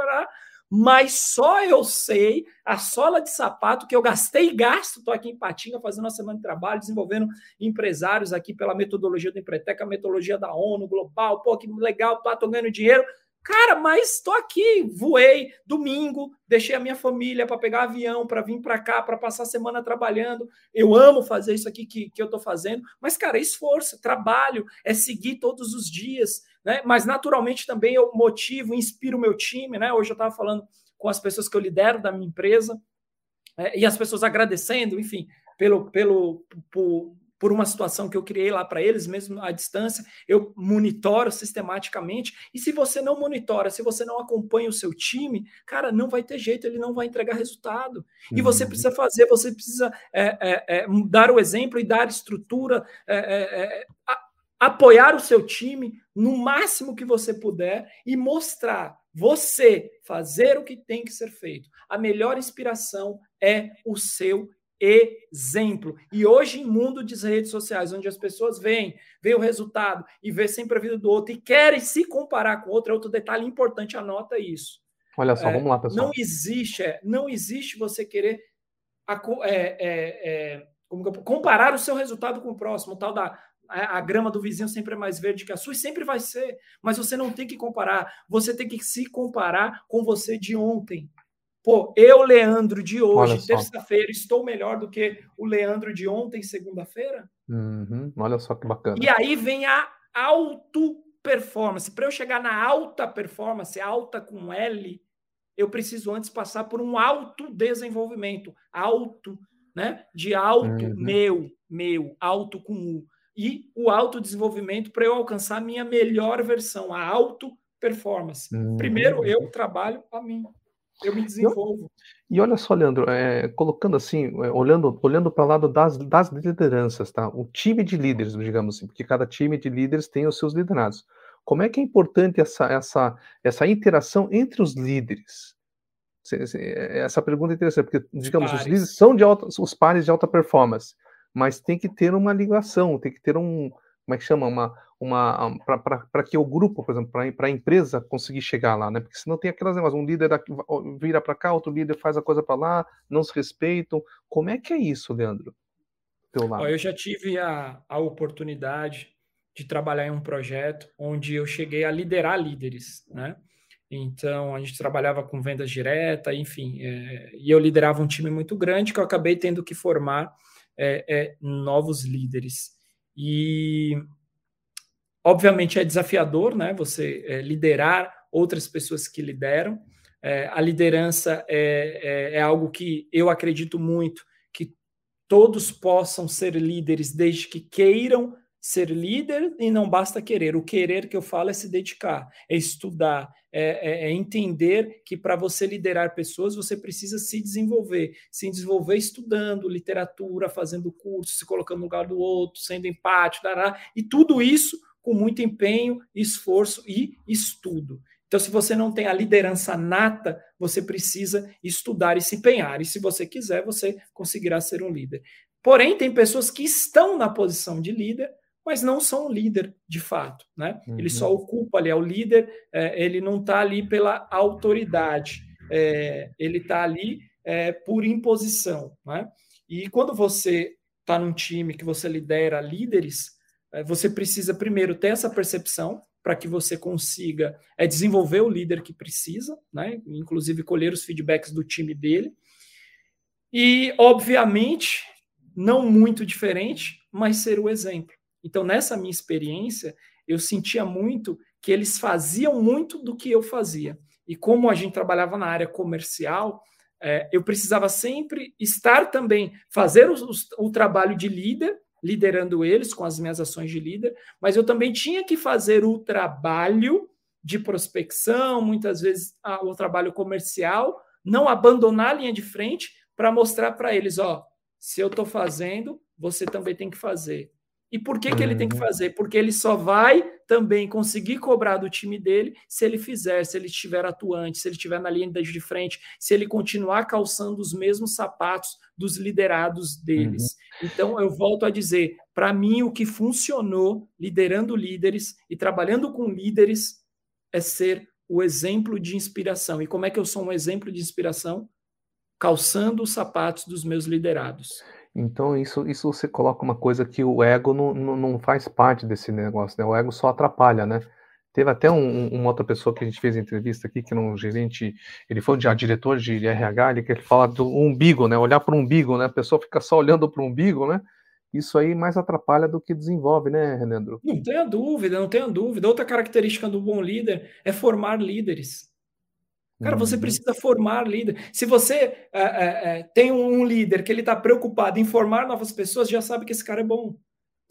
mas só eu sei a sola de sapato que eu gastei e gasto. Estou aqui em Patinga fazendo uma semana de trabalho, desenvolvendo empresários aqui pela metodologia do Empretec, a metodologia da ONU global. Pô, que legal, estou ganhando dinheiro. Cara, mas estou aqui, voei domingo, deixei a minha família para pegar avião, para vir para cá, para passar a semana trabalhando. Eu amo fazer isso aqui que, que eu estou fazendo, mas, cara, é esforço, trabalho, é seguir todos os dias, né? Mas naturalmente também eu motivo, inspiro o meu time, né? Hoje eu estava falando com as pessoas que eu lidero da minha empresa, é, e as pessoas agradecendo, enfim, pelo, pelo, por, por uma situação que eu criei lá para eles, mesmo à distância, eu monitoro sistematicamente. E se você não monitora, se você não acompanha o seu time, cara, não vai ter jeito, ele não vai entregar resultado. E uhum. você precisa fazer, você precisa é, é, é, dar o exemplo e dar estrutura, é, é, é, apoiar o seu time no máximo que você puder e mostrar você fazer o que tem que ser feito. A melhor inspiração é o seu exemplo. E hoje, em mundo de redes sociais, onde as pessoas veem, veem o resultado e vê sempre a vida do outro e querem se comparar com outro, é outro detalhe importante, anota isso. Olha só, é, vamos lá, pessoal. Não existe, é, não existe você querer é, é, é comparar o seu resultado com o próximo, tal da a grama do vizinho sempre é mais verde que a sua, e sempre vai ser. Mas você não tem que comparar. Você tem que se comparar com você de ontem. Pô, eu, Leandro, de hoje, terça-feira, estou melhor do que o Leandro de ontem, segunda-feira? Uhum, olha só que bacana. E aí vem a auto performance. Para eu chegar na alta performance, alta com L, eu preciso antes passar por um autodesenvolvimento, alto, né? De alto, uhum. meu, meu, alto com U. E o autodesenvolvimento para eu alcançar a minha melhor versão, a auto performance. Uhum. Primeiro eu trabalho a mim. Eu me desenvolvo. E, olha só, Leandro, é, colocando assim, é, olhando, olhando para o lado das, das lideranças, tá? O time de líderes, digamos assim, porque cada time de líderes tem os seus liderados. Como é que é importante essa, essa, essa interação entre os líderes? Essa pergunta é interessante, porque, digamos, os líderes são de alta, os pares de alta performance, mas tem que ter uma ligação, tem que ter um, como é que chama? Uma, uma para que o grupo, por exemplo, para a empresa conseguir chegar lá, né? Porque senão tem aquelas negócios, um líder vira para cá, outro líder faz a coisa para lá, não se respeitam. Como é que é isso, Leandro? Teu lado? Eu já tive a, a oportunidade de trabalhar em um projeto onde eu cheguei a liderar líderes, né? Então, a gente trabalhava com vendas direta, enfim, é, e eu liderava um time muito grande que eu acabei tendo que formar é, é, novos líderes. E, obviamente, é desafiador, né? Você é, liderar outras pessoas que lideram. É, a liderança é, é, é algo que eu acredito muito que todos possam ser líderes desde que queiram ser líder e não basta querer. O querer que eu falo é se dedicar, é estudar, é, é, é entender que para você liderar pessoas você precisa se desenvolver, se desenvolver estudando literatura, fazendo curso, se colocando no lugar do outro, sendo empático, dará, e tudo isso com muito empenho, esforço e estudo. Então, se você não tem a liderança nata, você precisa estudar e se empenhar. E se você quiser, você conseguirá ser um líder. Porém, tem pessoas que estão na posição de líder, mas não são um líder de fato, né? Uhum. Ele só ocupa ali, é o líder, é, ele não está ali pela autoridade, é, ele está ali é, por imposição, né? E quando você está num time que você lidera líderes, você precisa primeiro ter essa percepção para que você consiga é, desenvolver o líder que precisa, né? Inclusive colher os feedbacks do time dele. E, obviamente, não muito diferente, mas ser o exemplo. Então, nessa minha experiência, eu sentia muito que eles faziam muito do que eu fazia. E como a gente trabalhava na área comercial, é, eu precisava sempre estar também, fazer o trabalho de líder, liderando eles com as minhas ações de líder, mas eu também tinha que fazer o trabalho de prospecção, muitas vezes a, o trabalho comercial, não abandonar a linha de frente para mostrar para eles, ó, se eu estou fazendo, você também tem que fazer. E por que, que ele tem que uhum. fazer? Porque ele só vai também conseguir cobrar do time dele se ele fizer, se ele estiver atuante, se ele estiver na linha de frente, se ele continuar calçando os mesmos sapatos dos liderados deles. Uhum. Então, eu volto a dizer: para mim, o que funcionou liderando líderes e trabalhando com líderes é ser o exemplo de inspiração. E como é que eu sou um exemplo de inspiração? Calçando os sapatos dos meus liderados. Então, isso, isso você coloca uma coisa que o ego não, não, faz parte desse negócio, né? O ego só atrapalha, né? Teve até um, uma outra pessoa que a gente fez entrevista aqui, que não um gerente, ele foi um diretor de RH, ele, que ele fala do umbigo, né? Olhar para o umbigo, né? A pessoa fica só olhando para o umbigo, né? Isso aí mais atrapalha do que desenvolve, né, Renandro? Não tenha dúvida, não tenha dúvida. Outra característica do bom líder é formar líderes. Cara, você uhum. precisa formar líder. Se você é, é, tem um líder que ele está preocupado em formar novas pessoas, já sabe que esse cara é bom.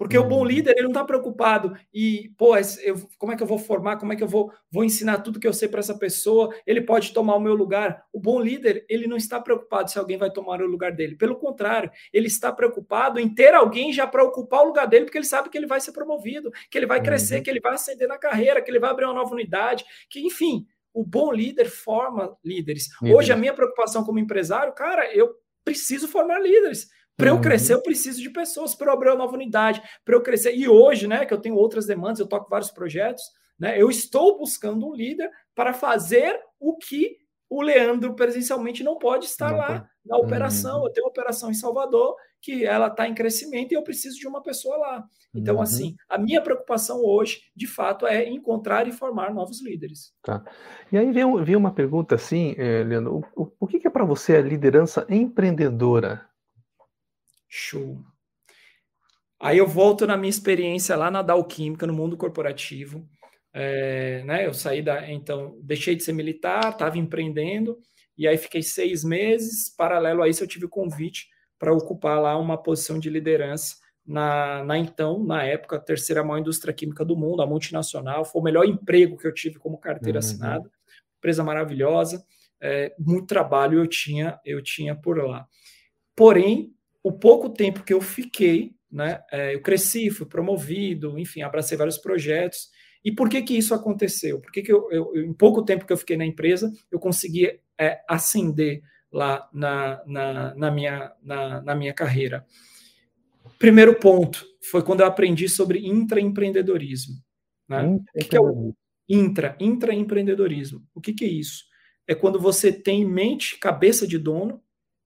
Porque uhum. o bom uhum. líder, ele não está preocupado e, pô, eu, como é que eu vou formar, como é que eu vou, vou ensinar tudo que eu sei para essa pessoa, ele pode tomar o meu lugar. O bom líder, ele não está preocupado se alguém vai tomar o lugar dele. Pelo contrário, ele está preocupado em ter alguém já para ocupar o lugar dele, porque ele sabe que ele vai ser promovido, que ele vai crescer, uhum. que ele vai ascender na carreira, que ele vai abrir uma nova unidade, que, enfim, o bom líder forma líderes. Hoje, a minha preocupação como empresário, cara, eu preciso formar líderes. Para eu uhum. crescer, eu preciso de pessoas para abrir uma nova unidade, para eu crescer. E hoje, né, que eu tenho outras demandas, eu toco vários projetos, né, eu estou buscando um líder para fazer o que o Leandro presencialmente não pode estar não, lá na operação. Uhum. Eu tenho uma operação em Salvador que ela está em crescimento e eu preciso de uma pessoa lá. Então, uhum. assim, a minha preocupação hoje, de fato, é encontrar e formar novos líderes. Tá. E aí vem, vem uma pergunta assim, eh, Leandro, o, o, o que, que é para você a liderança empreendedora? Show. Aí eu volto na minha experiência lá na Dow Química, no mundo corporativo. É, né, eu saí da. Então, deixei de ser militar, estava empreendendo, e aí fiquei seis meses. Paralelo a isso, eu tive o convite para ocupar lá uma posição de liderança na, na então, na época, a terceira maior indústria química do mundo, a multinacional. Foi o melhor emprego que eu tive como carteira uhum. assinada. Empresa maravilhosa, é, muito trabalho eu tinha, eu tinha por lá. Porém, o pouco tempo que eu fiquei, né, é, eu cresci, fui promovido, enfim, abracei vários projetos e por que que isso aconteceu? Por que, que eu, eu, em pouco tempo que eu fiquei na empresa, eu consegui é, ascender lá na, na, na, minha, na, na minha carreira? Primeiro ponto foi quando eu aprendi sobre intraempreendedorismo. Né? Hum, o que, que é o intra, intraempreendedorismo? O que, que é isso? É quando você tem em mente, cabeça de dono,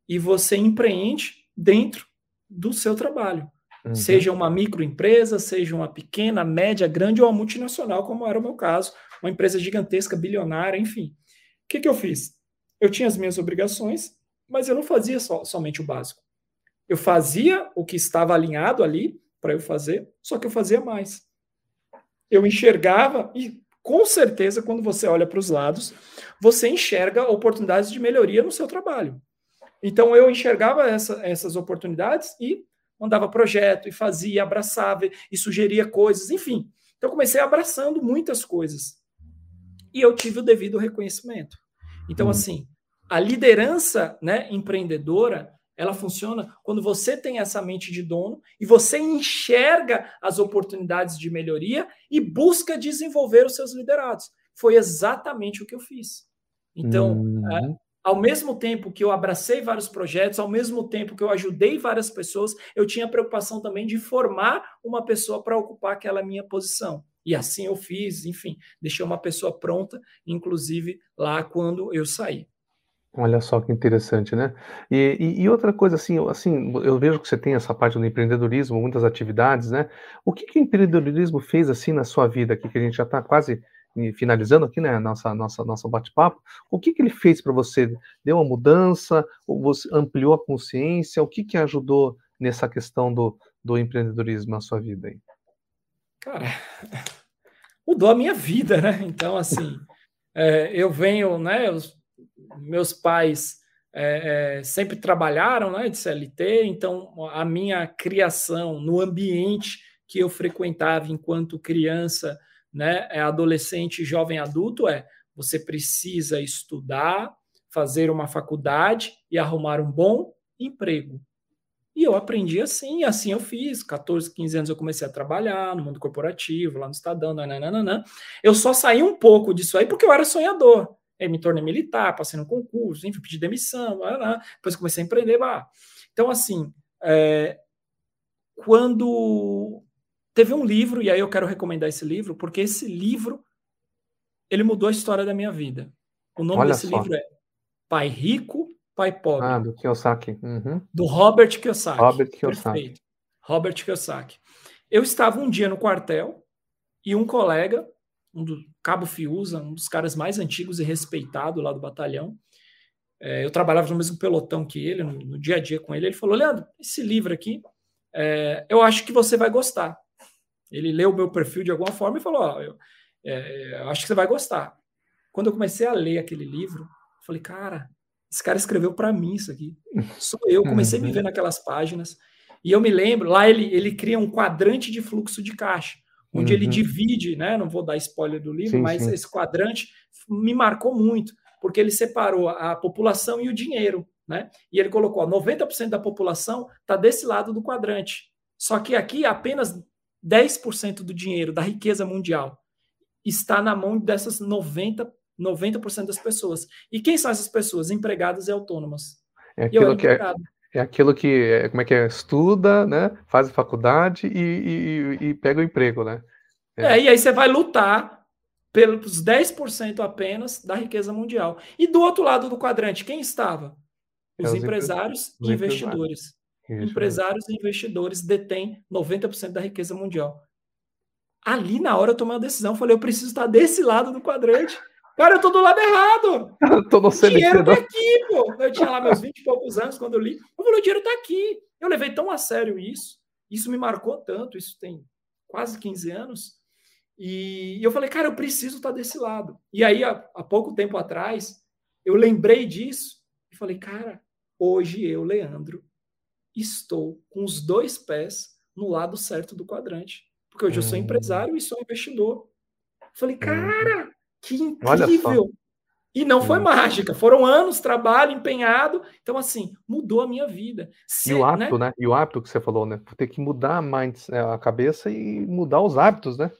e você empreende dentro do seu trabalho. Uhum. Seja uma microempresa, seja uma pequena, média, grande ou uma multinacional, como era o meu caso, uma empresa gigantesca, bilionária, enfim. O que, que eu fiz? Eu tinha as minhas obrigações, mas eu não fazia só, somente o básico. Eu fazia o que estava alinhado ali para eu fazer, só que eu fazia mais. Eu enxergava, e com certeza, quando você olha para os lados, você enxerga oportunidades de melhoria no seu trabalho. Então eu enxergava essa, essas oportunidades e mandava projeto, e fazia, abraçava, e sugeria coisas, enfim. Então, comecei abraçando muitas coisas. E eu tive o devido reconhecimento. Então, uhum. assim, a liderança né, empreendedora, ela funciona quando você tem essa mente de dono e você enxerga as oportunidades de melhoria e busca desenvolver os seus liderados. Foi exatamente o que eu fiz. Então, uhum ao mesmo tempo que eu abracei vários projetos, ao mesmo tempo que eu ajudei várias pessoas, eu tinha a preocupação também de formar uma pessoa para ocupar aquela minha posição. E assim eu fiz, enfim, deixei uma pessoa pronta, inclusive lá quando eu saí. Olha só que interessante, né? E, e, e, outra coisa, assim, assim, eu vejo que você tem essa parte do empreendedorismo, muitas atividades, né? O que, que o empreendedorismo fez assim na sua vida aqui, que a gente já está quase finalizando aqui, né, nossa nossa nosso bate-papo, o que que ele fez para você? Deu uma mudança? Ou você ampliou a consciência? O que que ajudou nessa questão do, do empreendedorismo na sua vida aí? Cara, mudou a minha vida, né? Então, assim, é, eu venho, né? Os, meus pais é, é, sempre trabalharam, né, de CLT, então a minha criação no ambiente que eu frequentava enquanto criança né, é adolescente, jovem adulto, é você precisa estudar, fazer uma faculdade e arrumar um bom emprego. E eu aprendi assim, assim eu fiz. 14, 15 anos eu comecei a trabalhar no mundo corporativo, lá no Estadão, nananana. Eu só saí um pouco disso aí porque eu era sonhador. Eu me tornei militar, passei no concurso, enfim, pedi demissão, depois comecei a empreender. Bah. Então, assim, é, quando Teve um livro, e aí eu quero recomendar esse livro, porque esse livro ele mudou a história da minha vida. O nome Olha desse só. livro é Pai Rico, Pai Pobre. Ah, do Kiyosaki. Uhum. Do Robert Kiyosaki. Robert Kiyosaki. Perfeito. Robert Kiyosaki. Eu estava um dia no quartel e um colega, um do Cabo Fiuza, um dos caras mais antigos e respeitado lá do batalhão, é, eu trabalhava no mesmo pelotão que ele, no, no, dia a dia com ele, ele falou, Leandro, esse livro aqui, é, eu acho que você vai gostar. Ele leu o meu perfil de alguma forma e falou: oh, eu, é, eu acho que você vai gostar. Quando eu comecei a ler aquele livro, falei, cara, esse cara escreveu para mim isso aqui. Sou eu, comecei a me uhum. ver naquelas páginas. E eu me lembro, lá ele, ele cria um quadrante de fluxo de caixa, onde uhum. ele divide, né? Não vou dar spoiler do livro, sim, mas sim. esse quadrante me marcou muito, porque ele separou a população e o dinheiro, né? E ele colocou: ó, 90% da população está desse lado do quadrante. Só que aqui apenas 10% do dinheiro da riqueza mundial está na mão dessas 90%, 90 das pessoas. E quem são essas pessoas? Empregadas e autônomas. É aquilo que é, é, aquilo que é, como é que é, estuda, né? Faz faculdade e, e, e pega o emprego, né? É. é. e aí você vai lutar pelos 10% apenas da riqueza mundial. E do outro lado do quadrante, quem estava? Os, os empresários e investidores. Isso, empresários e investidores detêm 90% da riqueza mundial. Ali, na hora, eu tomei uma decisão. Falei, eu preciso estar desse lado do quadrante. Cara, eu tô do lado errado. tô no o dinheiro tá aqui, pô. Eu tinha lá meus 20 e poucos anos quando eu li. Eu falei, o dinheiro tá aqui. Eu levei tão a sério isso. Isso me marcou tanto. Isso tem quase 15 anos. E eu falei, cara, eu preciso estar desse lado. E aí, há, há pouco tempo atrás, eu lembrei disso e falei, cara, hoje eu, Leandro, estou com os dois pés no lado certo do quadrante. Porque hoje hum. eu sou hum. empresário e sou investidor. falei, cara, que incrível! E não foi hum. mágica, foram anos, trabalho empenhado. Então, assim, mudou a minha vida. Se, e o hábito, né? né? E o hábito que você falou, né? Ter que mudar a, mind, é, a cabeça e mudar os hábitos, né?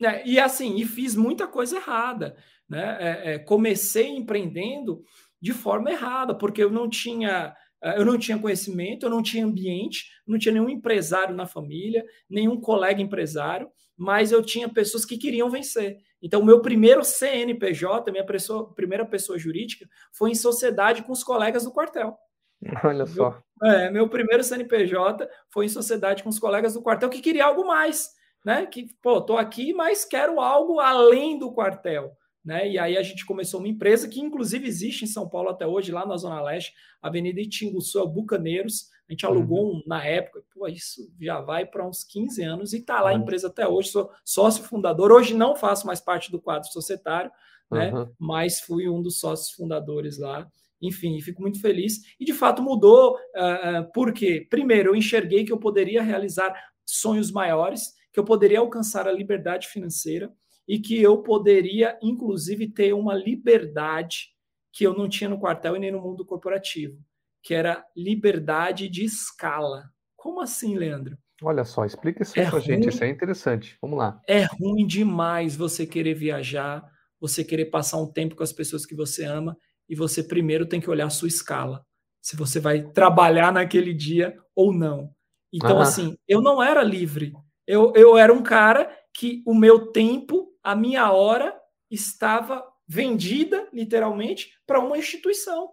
É, e assim, e fiz muita coisa errada. Né? É, é, comecei empreendendo de forma errada, porque eu não tinha eu não tinha conhecimento, eu não tinha ambiente, não tinha nenhum empresário na família, nenhum colega empresário, mas eu tinha pessoas que queriam vencer. Então, o meu primeiro CNPJ, minha pessoa, primeira pessoa jurídica, foi em sociedade com os colegas do quartel. Olha só. Meu, é, meu primeiro CNPJ foi em sociedade com os colegas do quartel que queria algo mais, né? Que, pô, tô aqui, mas quero algo além do quartel. Né? E aí a gente começou uma empresa que, inclusive, existe em São Paulo até hoje, lá na Zona Leste, Avenida Itinguçu, é Bucaneiros. A gente alugou uhum. um, na época, pô, isso já vai para uns 15 anos e está lá a empresa até hoje. Sou sócio fundador. Hoje não faço mais parte do quadro societário, né? Uhum. Mas fui um dos sócios fundadores lá. Enfim, fico muito feliz. E de fato mudou, uh, porque, primeiro, eu enxerguei que eu poderia realizar sonhos maiores, que eu poderia alcançar a liberdade financeira e que eu poderia, inclusive, ter uma liberdade que eu não tinha no quartel e nem no mundo corporativo, que era liberdade de escala. Como assim, Leandro? Olha só, explica isso é para gente, isso é interessante. Vamos lá. É ruim demais você querer viajar, você querer passar um tempo com as pessoas que você ama e você primeiro tem que olhar a sua escala. Se você vai trabalhar naquele dia ou não. Então, ah. assim, eu não era livre. Eu, eu era um cara que o meu tempo a minha hora estava vendida, literalmente, para uma instituição.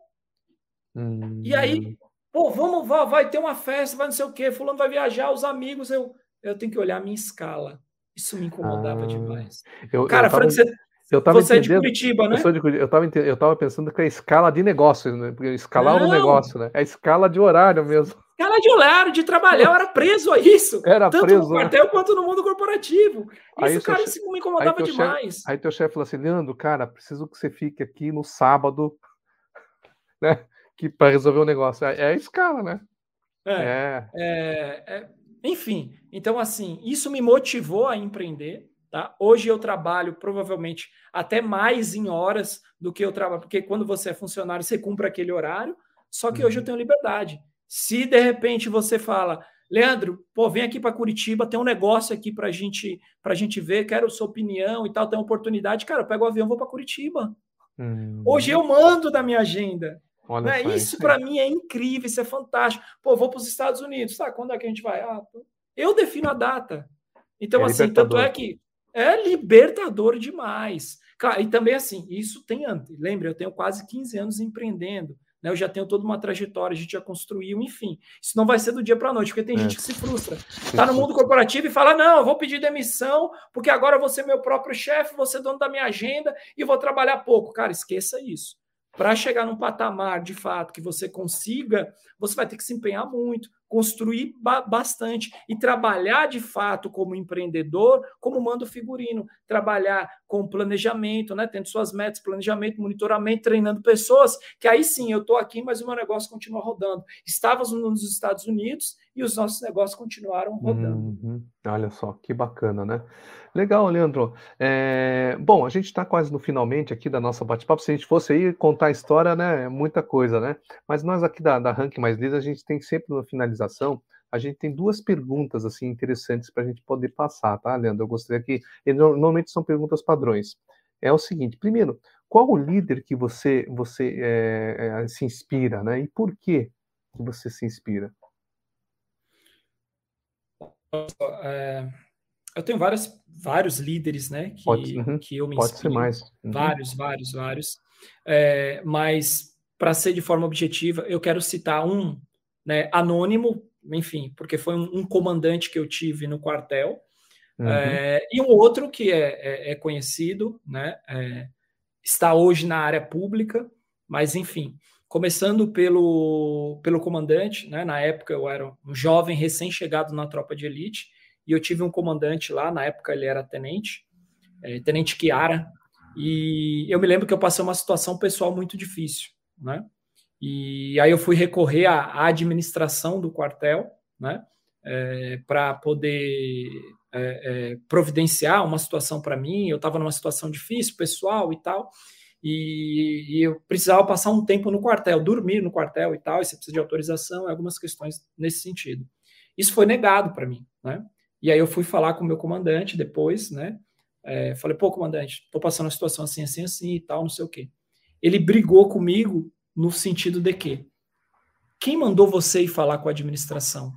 Hum. E aí, pô, vamos, vai, vai ter uma festa, vai não sei o quê, fulano vai viajar, os amigos, eu, eu tenho que olhar a minha escala. Isso me incomodava ah, demais. Eu, Cara, eu tava, Frank, você, eu tava você é de Curitiba, né? Eu, de, eu, tava, eu tava pensando que é escala de negócio, né? Porque escalar não. o negócio, né? É escala de horário mesmo. Cara de horário, de trabalhar, eu era preso a isso. Era tanto preso. no né? quartel quanto no mundo corporativo. Isso, aí cara, chefe, isso me incomodava aí demais. Chefe, aí teu chefe falou assim, Leandro, cara, preciso que você fique aqui no sábado, né? Que para resolver o um negócio. É, é a escala, né? É, é. é, é. Enfim, então assim, isso me motivou a empreender. Tá? Hoje eu trabalho provavelmente até mais em horas do que eu trabalho, porque quando você é funcionário, você cumpre aquele horário, só que uhum. hoje eu uhum. tenho liberdade. Se de repente você fala, Leandro, pô, vem aqui para Curitiba, tem um negócio aqui para gente, a gente ver, quero sua opinião e tal, tem uma oportunidade, cara, eu pego o avião, vou para Curitiba. Hum. Hoje eu mando da minha agenda. Né? Isso para mim é incrível, isso é fantástico. Pô, vou para os Estados Unidos, tá? Quando é que a gente vai? Ah, eu defino a data. Então, é assim, tanto é que é libertador demais. E também assim, isso tem antes. Lembra, eu tenho quase 15 anos empreendendo né? Eu já tenho toda uma trajetória, a gente já construiu, enfim. Isso não vai ser do dia para a noite, porque tem é. gente que se frustra. Está no mundo corporativo e fala: não, eu vou pedir demissão, porque agora eu vou ser meu próprio chefe, vou ser dono da minha agenda e vou trabalhar pouco. Cara, esqueça isso. Para chegar num patamar de fato que você consiga, você vai ter que se empenhar muito, construir ba bastante e trabalhar de fato como empreendedor, como manda o figurino, trabalhar com planejamento, né, tendo suas metas, planejamento, monitoramento, treinando pessoas, que aí sim eu estou aqui, mas o meu negócio continua rodando. Estávamos nos Estados Unidos e os nossos negócios continuaram rodando. Uhum. Olha só, que bacana, né? Legal, Leandro. É... Bom, a gente está quase no finalmente aqui da nossa bate-papo. Se a gente fosse aí contar a história, né? É muita coisa, né? Mas nós aqui da, da Rank Mais Líder, a gente tem sempre na finalização, a gente tem duas perguntas assim interessantes para a gente poder passar, tá, Leandro? Eu gostaria que. Normalmente são perguntas padrões. É o seguinte: primeiro, qual o líder que você, você é, é, se inspira, né? E por que você se inspira? É, eu tenho vários, vários líderes, né? Que, pode, uhum, que eu me Pode ser mais. Uhum. Vários, vários, vários. É, mas, para ser de forma objetiva, eu quero citar um né, anônimo, enfim, porque foi um, um comandante que eu tive no quartel, uhum. é, e um outro que é, é, é conhecido, né? É, está hoje na área pública, mas enfim, começando pelo, pelo comandante, né? Na época eu era um jovem recém-chegado na tropa de elite, e eu tive um comandante lá, na época ele era tenente, é, tenente Chiara, e eu me lembro que eu passei uma situação pessoal muito difícil, né? E aí eu fui recorrer à administração do quartel, né? É, para poder é, é, providenciar uma situação para mim. Eu estava numa situação difícil, pessoal e tal, e, e, eu precisava passar um tempo no quartel, dormir no quartel e tal, e você precisa de autorização, algumas questões nesse sentido. Isso foi negado para mim, né? E aí eu fui falar com o meu comandante depois, né? É, falei, pô, comandante, tô passando uma situação assim, assim, assim e tal, não sei o quê. Ele brigou comigo no sentido de que quem mandou você ir falar com a administração?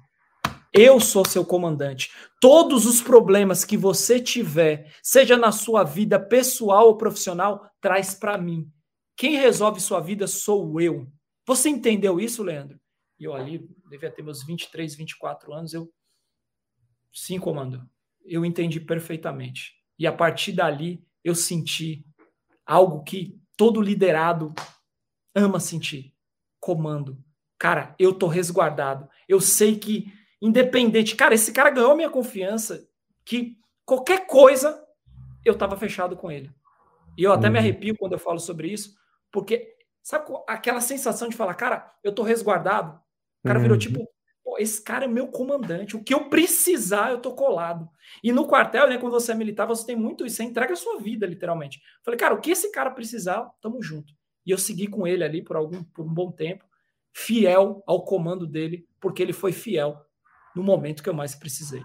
Eu sou seu comandante. Todos os problemas que você tiver, seja na sua vida pessoal ou profissional, traz para mim. Quem resolve sua vida sou eu. Você entendeu isso, Leandro? E eu ali, devia ter meus 23, 24 anos, eu Sim, comando. Eu entendi perfeitamente. E a partir dali eu senti algo que todo liderado ama sentir: comando. Cara, eu tô resguardado. Eu sei que, independente, cara, esse cara ganhou minha confiança, que qualquer coisa eu tava fechado com ele. E eu até uhum. me arrepio quando eu falo sobre isso, porque sabe aquela sensação de falar, cara, eu tô resguardado. O cara uhum. virou tipo esse cara é meu comandante. O que eu precisar, eu tô colado. E no quartel, né, quando você é militar, você tem muito isso, você entrega a sua vida, literalmente. Falei, cara, o que esse cara precisar, tamo junto. E eu segui com ele ali por algum por um bom tempo, fiel ao comando dele, porque ele foi fiel no momento que eu mais precisei.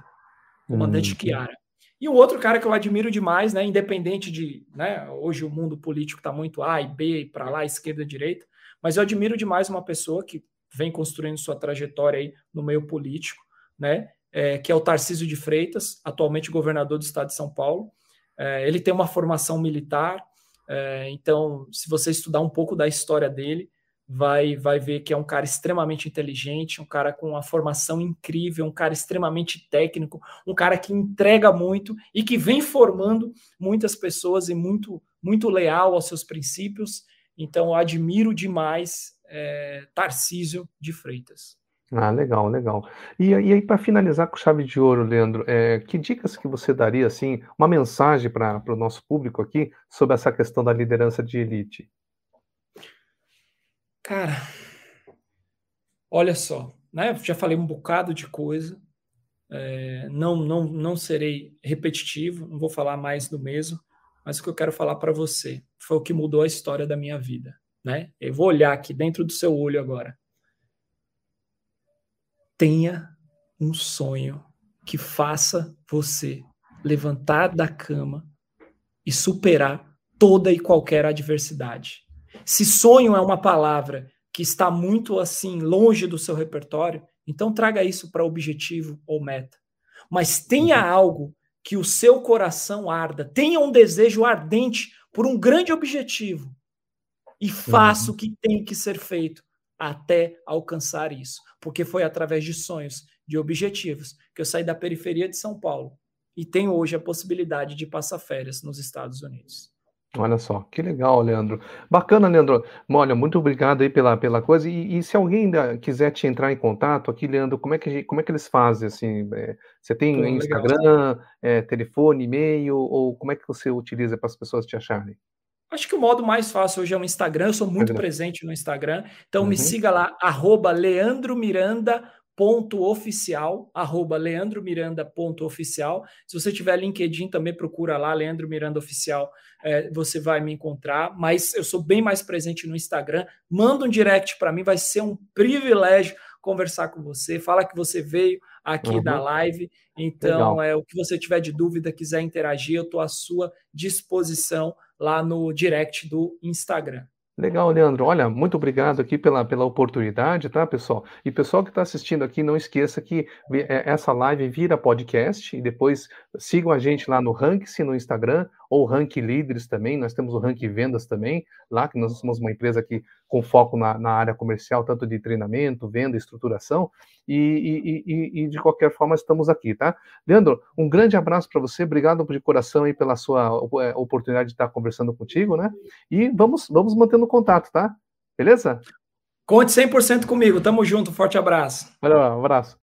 Comandante hum. Chiara. E o outro cara que eu admiro demais, né, independente de, né, hoje o mundo político tá muito A e B, para lá, esquerda, direita, mas eu admiro demais uma pessoa que vem construindo sua trajetória aí no meio político, né? É, que é o Tarcísio de Freitas, atualmente governador do estado de São Paulo. É, ele tem uma formação militar, é, então, se você estudar um pouco da história dele, vai, vai ver que é um cara extremamente inteligente, um cara com uma formação incrível, um cara extremamente técnico, um cara que entrega muito e que vem formando muitas pessoas e muito, muito leal aos seus princípios. Então, eu admiro demais é, Tarcísio de Freitas. Ah, legal, legal. E, e aí, para finalizar com chave de ouro, Leandro, é, que dicas que você daria, assim, uma mensagem para o nosso público aqui sobre essa questão da liderança de elite? Cara, olha só, né? Já falei um bocado de coisa, é, não, não, não serei repetitivo, não vou falar mais do mesmo, mas o que eu quero falar para você foi o que mudou a história da minha vida né? Eu vou olhar aqui dentro do seu olho agora. Tenha um sonho que faça você levantar da cama e superar toda e qualquer adversidade. Se sonho é uma palavra que está muito assim longe do seu repertório, então traga isso para objetivo ou meta. Mas tenha uhum. algo que o seu coração arda, tenha um desejo ardente por um grande objetivo e faça uhum. o que tem que ser feito até alcançar isso. Porque foi através de sonhos, de objetivos, que eu saí da periferia de São Paulo e tenho hoje a possibilidade de passar férias nos Estados Unidos. Olha só, que legal, Leandro. Bacana, Leandro. Olha, muito obrigado aí pela, pela coisa. E, e se alguém ainda quiser te entrar em contato aqui, Leandro, como é que, como é que eles fazem? Assim, é, você tem Pô, Instagram, é, telefone, e-mail, ou como é que você utiliza para as pessoas te acharem? Acho que o modo mais fácil hoje é o Instagram. Eu sou muito presente no Instagram. Então uhum. me siga lá, arroba leandromiranda.oficial, arroba leandromiranda.oficial. Se você tiver LinkedIn, também procura lá, Leandro Miranda Oficial, é, você vai me encontrar. Mas eu sou bem mais presente no Instagram. Manda um direct para mim, vai ser um privilégio conversar com você. Fala que você veio aqui uhum. da live. Então, Legal. é o que você tiver de dúvida, quiser interagir, eu estou à sua disposição lá no direct do Instagram. Legal, Leandro. Olha, muito obrigado aqui pela, pela oportunidade, tá, pessoal? E pessoal que está assistindo aqui, não esqueça que é, essa live vira podcast e depois sigam a gente lá no Rank-se no Instagram ou Rank Líderes também. Nós temos o Rank Vendas também, lá que nós somos uma empresa que com foco na, na área comercial, tanto de treinamento, venda, estruturação. E, e, e, e, de qualquer forma estamos aqui, tá? Leandro, um grande abraço para você, obrigado de coração aí pela sua é, oportunidade de estar conversando contigo, né? E vamos, vamos mantendo contato, tá? Beleza? Conte 100% comigo, tamo junto, forte abraço. Valeu, um abraço.